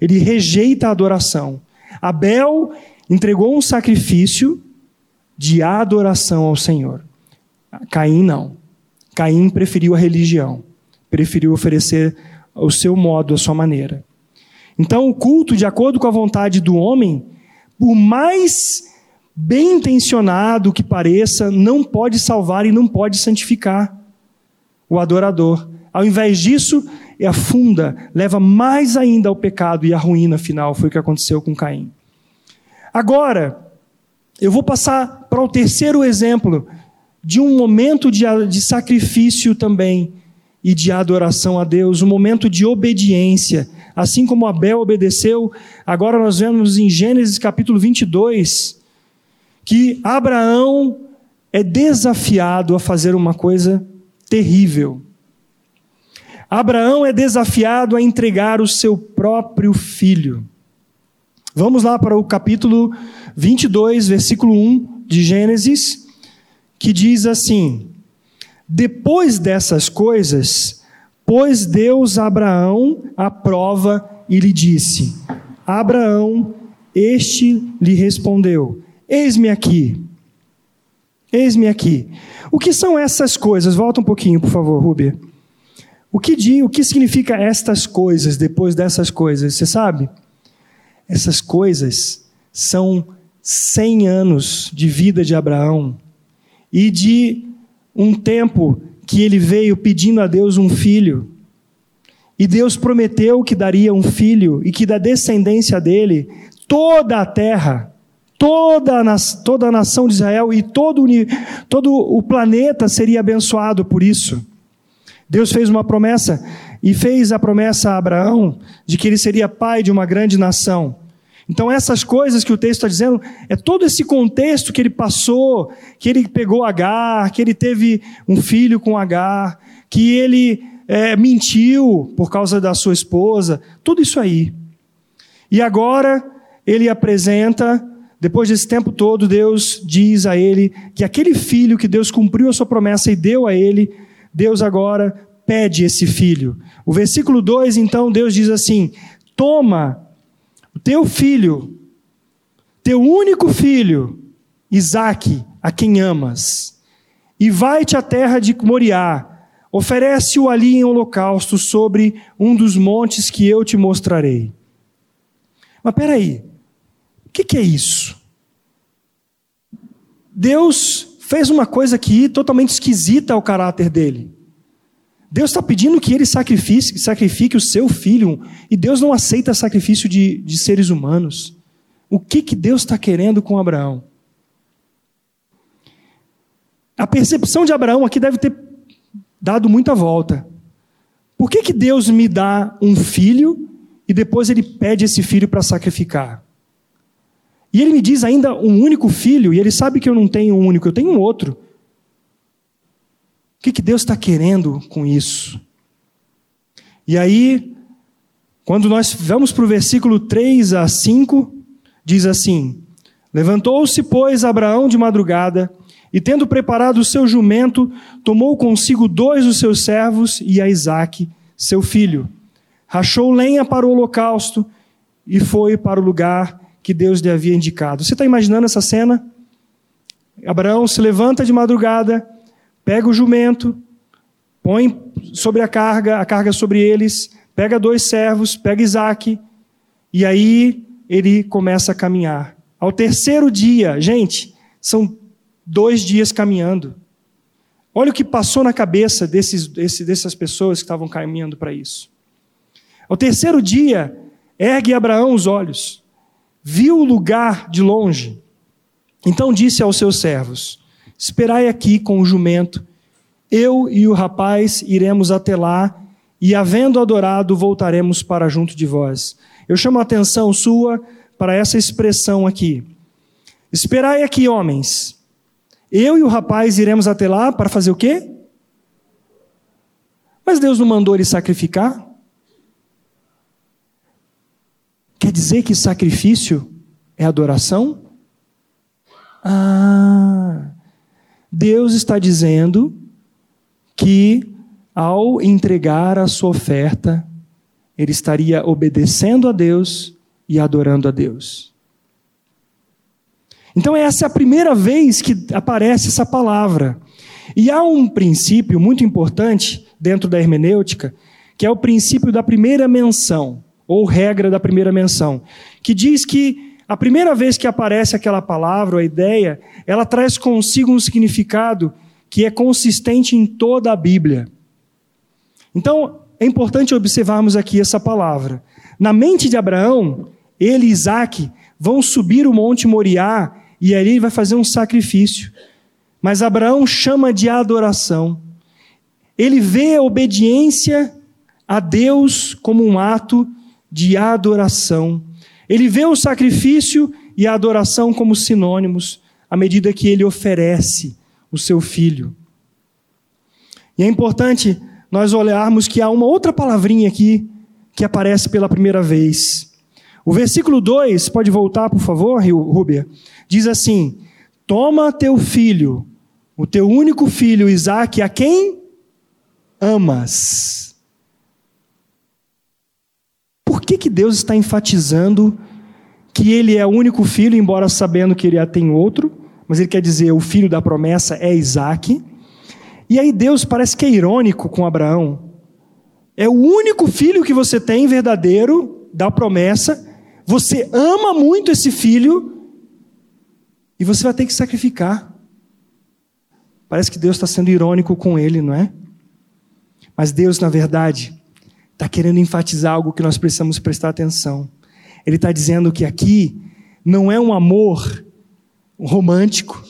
Ele rejeita a adoração. Abel entregou um sacrifício de adoração ao Senhor. Caim não. Caim preferiu a religião, preferiu oferecer o seu modo, a sua maneira. Então, o culto, de acordo com a vontade do homem, por mais bem intencionado que pareça, não pode salvar e não pode santificar o adorador. Ao invés disso, afunda, leva mais ainda ao pecado e à ruína final. Foi o que aconteceu com Caim. Agora, eu vou passar para o terceiro exemplo de um momento de, de sacrifício também e de adoração a Deus, um momento de obediência. Assim como Abel obedeceu, agora nós vemos em Gênesis capítulo 22 que Abraão é desafiado a fazer uma coisa terrível. Abraão é desafiado a entregar o seu próprio filho. Vamos lá para o capítulo 22, versículo 1 de Gênesis, que diz assim: Depois dessas coisas, pôs Deus a Abraão à prova e lhe disse: Abraão, este lhe respondeu: Eis-me aqui. Eis-me aqui. O que são essas coisas? Volta um pouquinho, por favor, Rubia. O que, diz, o que significa estas coisas depois dessas coisas? Você sabe? Essas coisas são 100 anos de vida de Abraão e de um tempo que ele veio pedindo a Deus um filho. E Deus prometeu que daria um filho e que da descendência dele toda a terra toda a, toda a nação de Israel e todo todo o planeta seria abençoado por isso. Deus fez uma promessa e fez a promessa a Abraão de que ele seria pai de uma grande nação. Então, essas coisas que o texto está dizendo, é todo esse contexto que ele passou, que ele pegou Agar, que ele teve um filho com Agar, que ele é, mentiu por causa da sua esposa, tudo isso aí. E agora ele apresenta depois desse tempo todo, Deus diz a ele que aquele filho que Deus cumpriu a sua promessa e deu a ele, Deus agora pede esse filho. O versículo 2, então, Deus diz assim: Toma o teu filho, teu único filho, Isaque, a quem amas, e vai-te à terra de Moriá, oferece-o ali em holocausto sobre um dos montes que eu te mostrarei. Mas peraí, o que, que é isso? Deus fez uma coisa aqui totalmente esquisita ao caráter dele. Deus está pedindo que ele sacrifique, sacrifique o seu filho, e Deus não aceita sacrifício de, de seres humanos. O que, que Deus está querendo com Abraão? A percepção de Abraão aqui deve ter dado muita volta. Por que, que Deus me dá um filho e depois ele pede esse filho para sacrificar? E ele me diz ainda um único filho, e ele sabe que eu não tenho um único, eu tenho um outro. O que, que Deus está querendo com isso? E aí, quando nós vamos para o versículo 3 a 5, diz assim: Levantou-se, pois, Abraão de madrugada, e tendo preparado o seu jumento, tomou consigo dois dos seus servos e a Isaque, seu filho. Rachou lenha para o holocausto e foi para o lugar que Deus lhe havia indicado. Você está imaginando essa cena? Abraão se levanta de madrugada, pega o jumento, põe sobre a carga, a carga sobre eles, pega dois servos, pega Isaac, e aí ele começa a caminhar. Ao terceiro dia, gente, são dois dias caminhando. Olha o que passou na cabeça desses, dessas pessoas que estavam caminhando para isso. Ao terceiro dia, ergue Abraão os olhos viu o lugar de longe. Então disse aos seus servos: Esperai aqui com o jumento, eu e o rapaz iremos até lá, e havendo adorado, voltaremos para junto de vós. Eu chamo a atenção sua para essa expressão aqui. Esperai aqui, homens. Eu e o rapaz iremos até lá para fazer o quê? Mas Deus não mandou ele sacrificar? Quer dizer que sacrifício é adoração? Ah, Deus está dizendo que ao entregar a sua oferta, ele estaria obedecendo a Deus e adorando a Deus. Então, essa é a primeira vez que aparece essa palavra. E há um princípio muito importante dentro da hermenêutica, que é o princípio da primeira menção ou regra da primeira menção, que diz que a primeira vez que aparece aquela palavra, a ideia, ela traz consigo um significado que é consistente em toda a Bíblia. Então, é importante observarmos aqui essa palavra. Na mente de Abraão, ele e Isaac vão subir o Monte Moriá e ali ele vai fazer um sacrifício. Mas Abraão chama de adoração. Ele vê a obediência a Deus como um ato de adoração. Ele vê o sacrifício e a adoração como sinônimos à medida que ele oferece o seu filho. E é importante nós olharmos que há uma outra palavrinha aqui que aparece pela primeira vez. O versículo 2, pode voltar, por favor, Rúbia? Diz assim: Toma teu filho, o teu único filho, Isaque, a quem amas. Que, que Deus está enfatizando que ele é o único filho, embora sabendo que ele já tem outro? Mas ele quer dizer, o filho da promessa é Isaque. E aí Deus parece que é irônico com Abraão. É o único filho que você tem verdadeiro da promessa. Você ama muito esse filho e você vai ter que sacrificar. Parece que Deus está sendo irônico com ele, não é? Mas Deus, na verdade, está querendo enfatizar algo que nós precisamos prestar atenção. Ele está dizendo que aqui não é um amor romântico,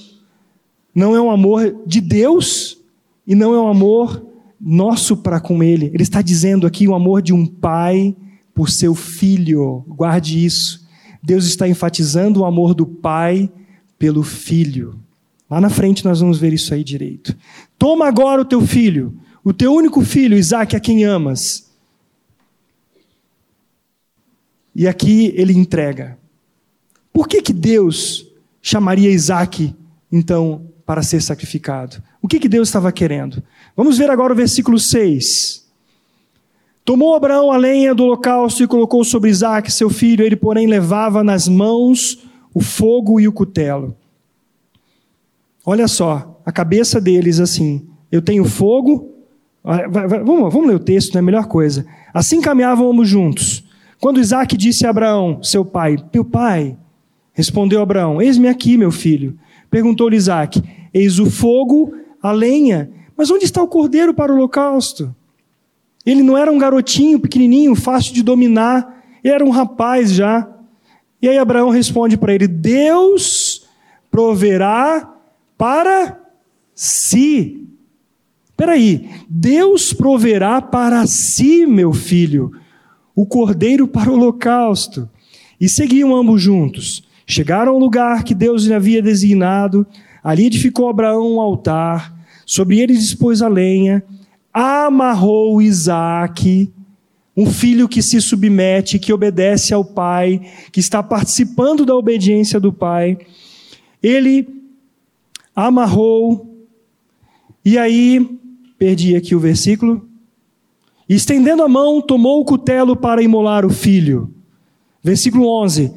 não é um amor de Deus e não é um amor nosso para com Ele. Ele está dizendo aqui o amor de um pai por seu filho. Guarde isso. Deus está enfatizando o amor do pai pelo filho. Lá na frente nós vamos ver isso aí direito. Toma agora o teu filho, o teu único filho, Isaac, a quem amas. E aqui ele entrega. Por que, que Deus chamaria Isaac, então, para ser sacrificado? O que, que Deus estava querendo? Vamos ver agora o versículo 6. Tomou Abraão a lenha do holocausto e colocou sobre Isaac, seu filho, ele, porém, levava nas mãos o fogo e o cutelo. Olha só, a cabeça deles assim: eu tenho fogo. Vamos, vamos ler o texto, é a melhor coisa. Assim caminhavam ambos juntos. Quando Isaac disse a Abraão, seu pai, meu pai, respondeu Abraão: Eis-me aqui, meu filho. Perguntou-lhe Isaac: Eis o fogo a lenha. Mas onde está o cordeiro para o holocausto? Ele não era um garotinho pequenininho, fácil de dominar, ele era um rapaz já. E aí Abraão responde para ele: Deus proverá para si. Espera aí, Deus proverá para si, meu filho, o cordeiro para o holocausto. E seguiam ambos juntos. Chegaram ao lugar que Deus lhe havia designado. Ali edificou Abraão um altar Sobre ele dispôs a lenha, amarrou Isaac, um filho que se submete, que obedece ao pai, que está participando da obediência do pai. Ele amarrou, e aí, perdi aqui o versículo. E estendendo a mão, tomou o cutelo para imolar o filho. Versículo 11.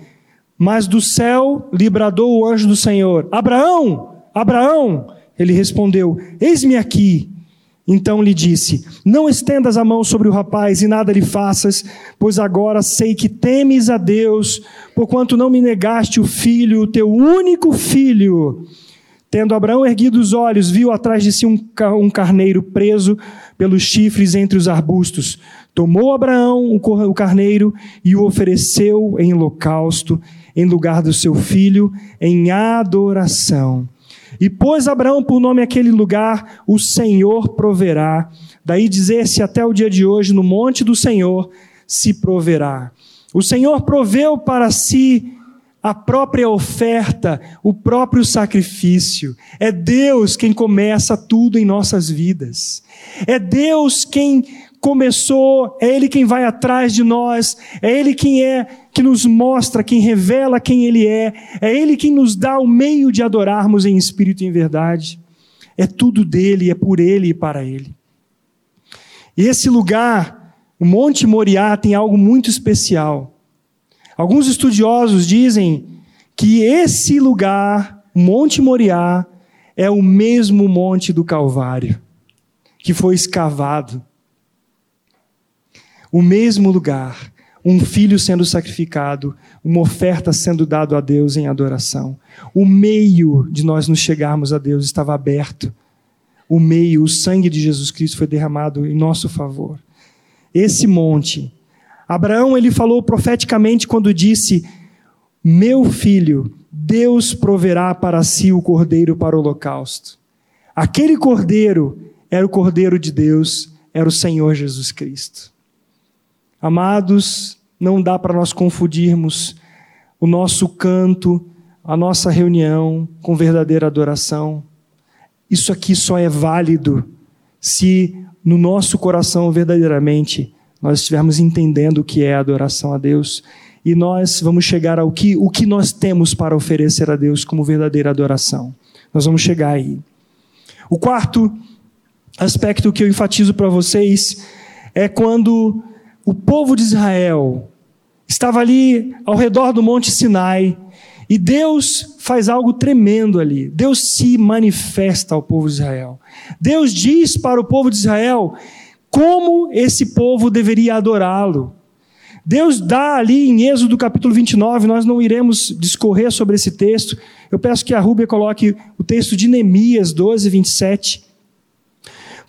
Mas do céu lhe bradou o anjo do Senhor: Abraão, Abraão, ele respondeu: Eis-me aqui. Então lhe disse: Não estendas a mão sobre o rapaz e nada lhe faças, pois agora sei que temes a Deus, porquanto não me negaste o filho, o teu único filho. Tendo Abraão erguido os olhos, viu atrás de si um, carneiro preso pelos chifres entre os arbustos. Tomou Abraão o carneiro e o ofereceu em holocausto, em lugar do seu filho, em adoração. E pôs Abraão por nome aquele lugar, o Senhor proverá. Daí dizer-se até o dia de hoje, no monte do Senhor se proverá. O Senhor proveu para si a própria oferta, o próprio sacrifício. É Deus quem começa tudo em nossas vidas. É Deus quem começou, é Ele quem vai atrás de nós, é Ele quem é, que nos mostra, quem revela quem Ele é, é Ele quem nos dá o meio de adorarmos em espírito e em verdade. É tudo dele, é por Ele e para Ele. E esse lugar, o Monte Moriá, tem algo muito especial. Alguns estudiosos dizem que esse lugar, Monte Moriá, é o mesmo Monte do Calvário, que foi escavado o mesmo lugar, um filho sendo sacrificado, uma oferta sendo dado a Deus em adoração. O meio de nós nos chegarmos a Deus estava aberto. O meio, o sangue de Jesus Cristo foi derramado em nosso favor. esse monte. Abraão ele falou profeticamente quando disse: Meu filho, Deus proverá para si o cordeiro para o holocausto. Aquele cordeiro era o cordeiro de Deus, era o Senhor Jesus Cristo. Amados, não dá para nós confundirmos o nosso canto, a nossa reunião com verdadeira adoração. Isso aqui só é válido se no nosso coração verdadeiramente nós estivermos entendendo o que é adoração a Deus e nós vamos chegar ao que o que nós temos para oferecer a Deus como verdadeira adoração. Nós vamos chegar aí. O quarto aspecto que eu enfatizo para vocês é quando o povo de Israel estava ali ao redor do Monte Sinai e Deus faz algo tremendo ali. Deus se manifesta ao povo de Israel. Deus diz para o povo de Israel como esse povo deveria adorá-lo. Deus dá ali em Êxodo capítulo 29, nós não iremos discorrer sobre esse texto. Eu peço que a Rúbia coloque o texto de Neemias 12, 27.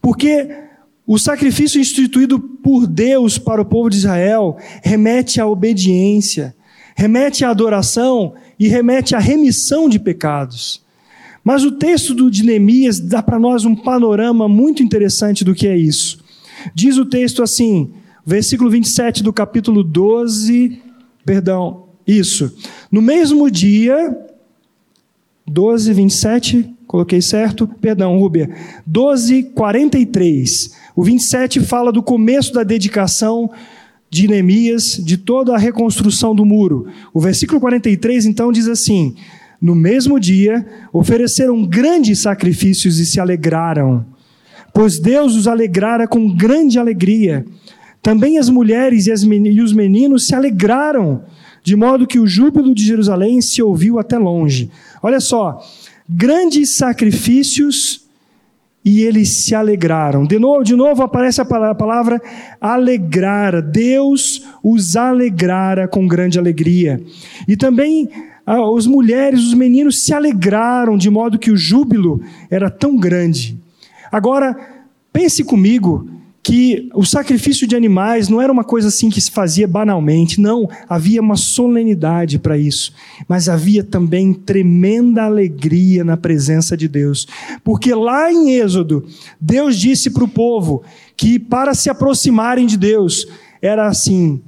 Porque o sacrifício instituído por Deus para o povo de Israel remete à obediência, remete à adoração e remete à remissão de pecados. Mas o texto de Neemias dá para nós um panorama muito interessante do que é isso. Diz o texto assim: versículo 27 do capítulo 12, perdão, isso. No mesmo dia, 12, 27, coloquei certo? Perdão, Rúbia. 12, 43. O 27 fala do começo da dedicação de Neemias, de toda a reconstrução do muro. O versículo 43 então diz assim: No mesmo dia, ofereceram grandes sacrifícios e se alegraram, pois Deus os alegrara com grande alegria. Também as mulheres e, os meninos se alegraram, de modo que o júbilo de Jerusalém se ouviu até longe. Olha só, grandes sacrifícios e eles se alegraram. De novo, de novo aparece a palavra alegrar. Deus os alegrara com grande alegria. E também as mulheres, os meninos se alegraram de modo que o júbilo era tão grande. Agora, pense comigo que o sacrifício de animais não era uma coisa assim que se fazia banalmente, não, havia uma solenidade para isso, mas havia também tremenda alegria na presença de Deus, porque lá em Êxodo, Deus disse para o povo que para se aproximarem de Deus, era assim: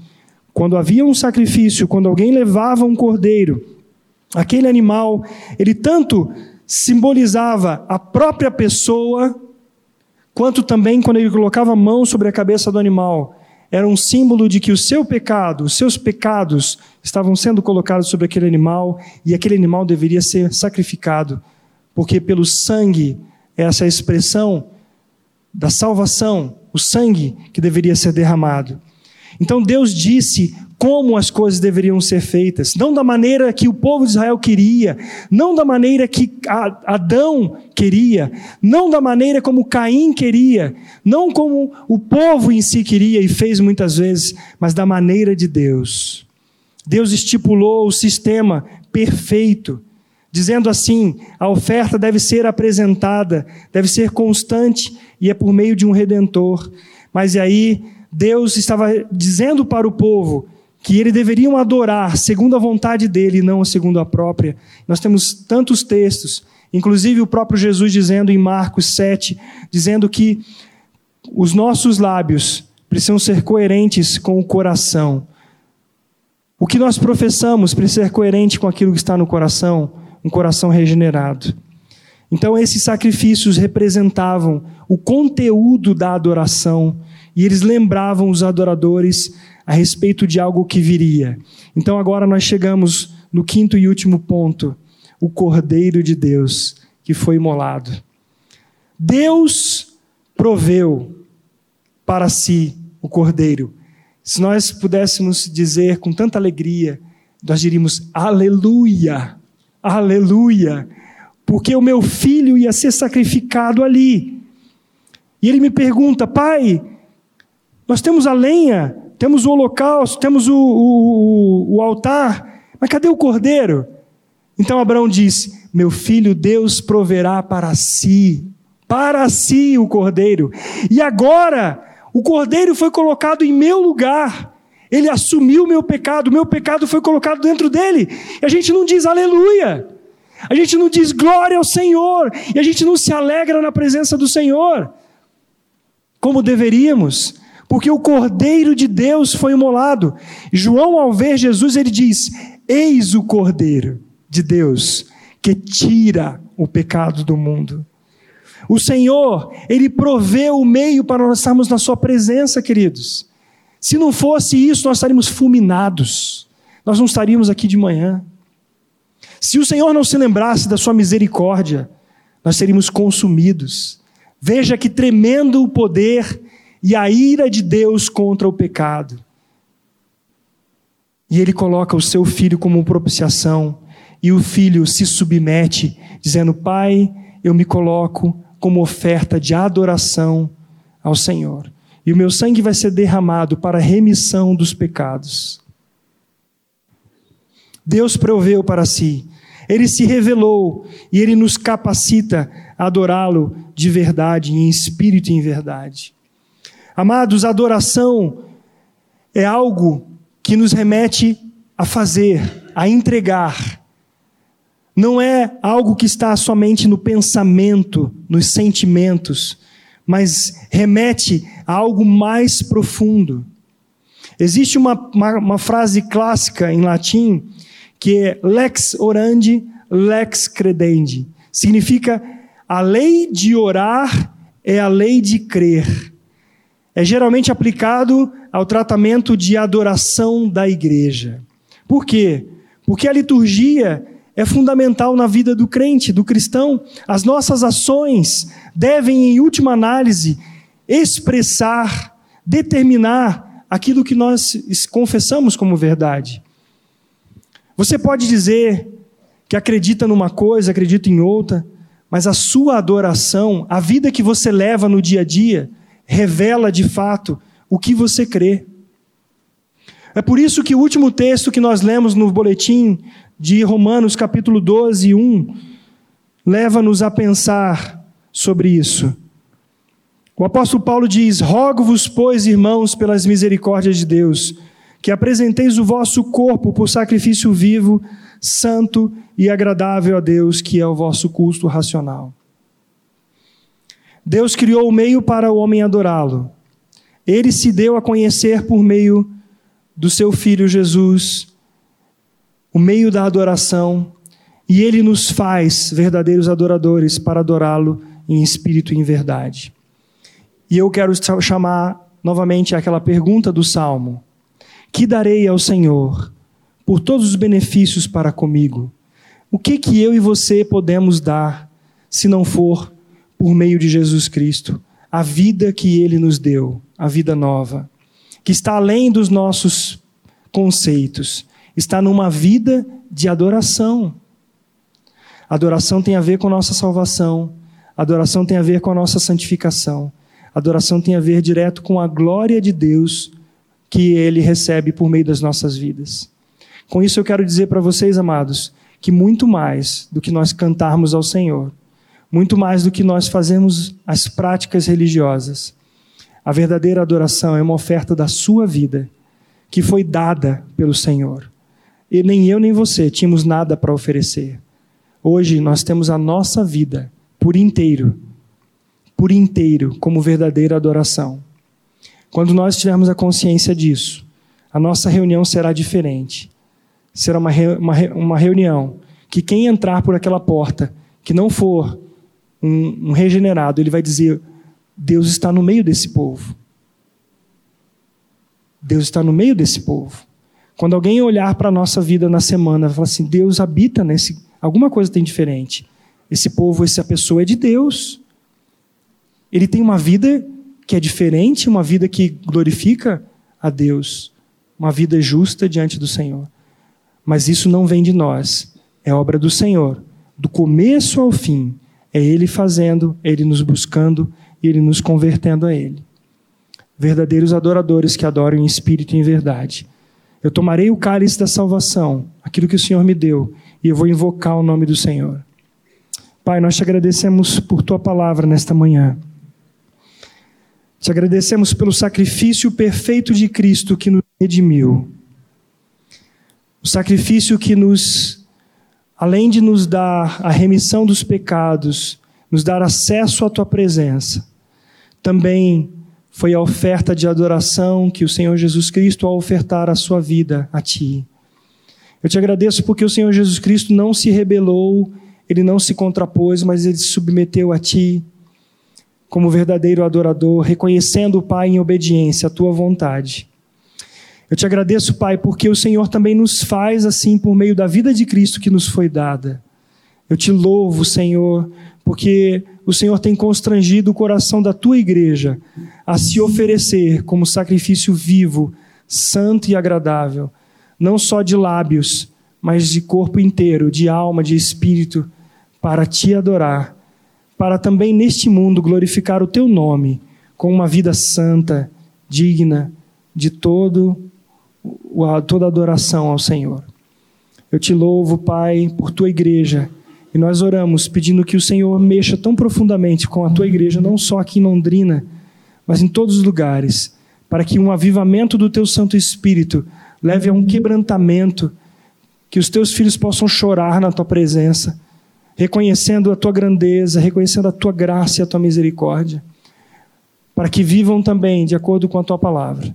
quando havia um sacrifício, quando alguém levava um cordeiro, aquele animal, ele tanto simbolizava a própria pessoa, quanto também quando ele colocava a mão sobre a cabeça do animal, era um símbolo de que o seu pecado, os seus pecados estavam sendo colocados sobre aquele animal e aquele animal deveria ser sacrificado, porque pelo sangue, essa é a expressão da salvação, o sangue que deveria ser derramado. Então Deus disse como as coisas deveriam ser feitas, não da maneira que o povo de Israel queria, não da maneira que Adão queria, não da maneira como Caim queria, não como o povo em si queria e fez muitas vezes, mas da maneira de Deus. Deus estipulou o sistema perfeito, dizendo assim: a oferta deve ser apresentada, deve ser constante e é por meio de um redentor. Mas e aí, Deus estava dizendo para o povo que eles deveriam adorar segundo a vontade dele e não segundo a própria. Nós temos tantos textos, inclusive o próprio Jesus dizendo em Marcos 7, dizendo que os nossos lábios precisam ser coerentes com o coração. O que nós professamos precisa ser coerente com aquilo que está no coração, um coração regenerado. Então, esses sacrifícios representavam o conteúdo da adoração e eles lembravam os adoradores a respeito de algo que viria. Então agora nós chegamos no quinto e último ponto: o Cordeiro de Deus que foi imolado. Deus proveu para si o Cordeiro. Se nós pudéssemos dizer com tanta alegria, nós diríamos aleluia, aleluia, porque o meu filho ia ser sacrificado ali. E ele me pergunta, pai, nós temos a lenha, temos o holocausto, temos o, o, o altar, mas cadê o cordeiro? Então Abraão disse: Meu filho, Deus proverá para si, para si o cordeiro. E agora, O cordeiro foi colocado em meu lugar. Ele assumiu o meu pecado, o meu pecado foi colocado dentro dele. E a gente não diz aleluia. A gente não diz glória ao Senhor. E a gente não se alegra na presença do Senhor. Como deveríamos. Porque o Cordeiro de Deus foi imolado. João, ao ver Jesus, ele diz: Eis o Cordeiro de Deus que tira o pecado do mundo. O Senhor, Ele proveu o meio para nós estarmos na Sua presença, queridos. Se não fosse isso, nós estaríamos fulminados. Nós não estaríamos aqui de manhã. Se o Senhor não se lembrasse da Sua misericórdia, nós seríamos consumidos. Veja que tremendo o poder e a ira de Deus contra o pecado. E Ele coloca o seu filho como propiciação, e o filho se submete, dizendo: Pai, eu me coloco como oferta de adoração ao Senhor. E o meu sangue vai ser derramado para a remissão dos pecados. Deus proveu para si, ele se revelou e ele nos capacita a adorá-lo de verdade, em espírito e em verdade. Amados, adoração é algo que nos remete a fazer, a entregar, não é algo que está somente no pensamento, nos sentimentos, mas remete a algo mais profundo. Existe uma, uma, uma frase clássica em latim que é lex orandi, lex credendi. Significa a lei de orar é a lei de crer. É geralmente aplicado ao tratamento de adoração da igreja. Por quê? Porque a liturgia é fundamental na vida do crente, do cristão. As nossas ações devem, em última análise, expressar, determinar aquilo que nós confessamos como verdade. Você pode dizer que acredita numa coisa, acredita em outra, mas a sua adoração, a vida que você leva no dia a dia, revela de fato o que você crê. É por isso que o último texto que nós lemos no boletim de Romanos capítulo 12, 1, leva-nos a pensar sobre isso. O apóstolo Paulo diz: Rogo-vos, pois, irmãos, pelas misericórdias de Deus, que apresenteis o vosso corpo por sacrifício vivo, santo e agradável a Deus, que é o vosso culto racional. Deus criou o meio para o homem adorá-lo. Ele se deu a conhecer por meio do seu filho Jesus o meio da adoração, e ele nos faz verdadeiros adoradores para adorá-lo em espírito e em verdade. E eu quero chamar novamente aquela pergunta do salmo: Que darei ao Senhor por todos os benefícios para comigo? O que que eu e você podemos dar se não for por meio de Jesus Cristo, a vida que ele nos deu, a vida nova, que está além dos nossos conceitos, está numa vida de adoração. Adoração tem a ver com nossa salvação, adoração tem a ver com a nossa santificação, adoração tem a ver direto com a glória de Deus que Ele recebe por meio das nossas vidas. Com isso eu quero dizer para vocês, amados, que muito mais do que nós cantarmos ao Senhor, muito mais do que nós fazemos as práticas religiosas, a verdadeira adoração é uma oferta da sua vida, que foi dada pelo Senhor. E nem eu nem você tínhamos nada para oferecer. Hoje nós temos a nossa vida por inteiro, por inteiro, como verdadeira adoração. Quando nós tivermos a consciência disso, a nossa reunião será diferente. Será uma, uma, uma reunião que quem entrar por aquela porta, que não for um, um regenerado, ele vai dizer: Deus está no meio desse povo. Deus está no meio desse povo. Quando alguém olhar para a nossa vida na semana, vai falar assim: Deus habita nesse. Alguma coisa tem diferente. Esse povo, essa pessoa é de Deus. Ele tem uma vida que é diferente, uma vida que glorifica a Deus, uma vida justa diante do Senhor. Mas isso não vem de nós, é obra do Senhor. Do começo ao fim, é Ele fazendo, Ele nos buscando e Ele nos convertendo a Ele. Verdadeiros adoradores que adoram em espírito e em verdade. Eu tomarei o cálice da salvação, aquilo que o Senhor me deu, e eu vou invocar o nome do Senhor. Pai, nós te agradecemos por tua palavra nesta manhã. Te agradecemos pelo sacrifício perfeito de Cristo que nos redimiu. O sacrifício que nos, além de nos dar a remissão dos pecados, nos dar acesso à tua presença, também foi a oferta de adoração que o Senhor Jesus Cristo, ao ofertar a sua vida a ti. Eu te agradeço porque o Senhor Jesus Cristo não se rebelou, ele não se contrapôs, mas ele se submeteu a ti como verdadeiro adorador, reconhecendo, Pai, em obediência a tua vontade. Eu te agradeço, Pai, porque o Senhor também nos faz assim por meio da vida de Cristo que nos foi dada. Eu te louvo, Senhor, porque o Senhor tem constrangido o coração da tua igreja a se oferecer como sacrifício vivo, santo e agradável, não só de lábios, mas de corpo inteiro, de alma, de espírito, para te adorar, para também neste mundo glorificar o teu nome com uma vida santa, digna de todo toda adoração ao Senhor. Eu te louvo, Pai, por tua igreja e nós oramos pedindo que o Senhor mexa tão profundamente com a tua igreja, não só aqui em Londrina, mas em todos os lugares, para que um avivamento do teu Santo Espírito leve a um quebrantamento, que os teus filhos possam chorar na tua presença, reconhecendo a tua grandeza, reconhecendo a tua graça e a tua misericórdia, para que vivam também de acordo com a tua palavra.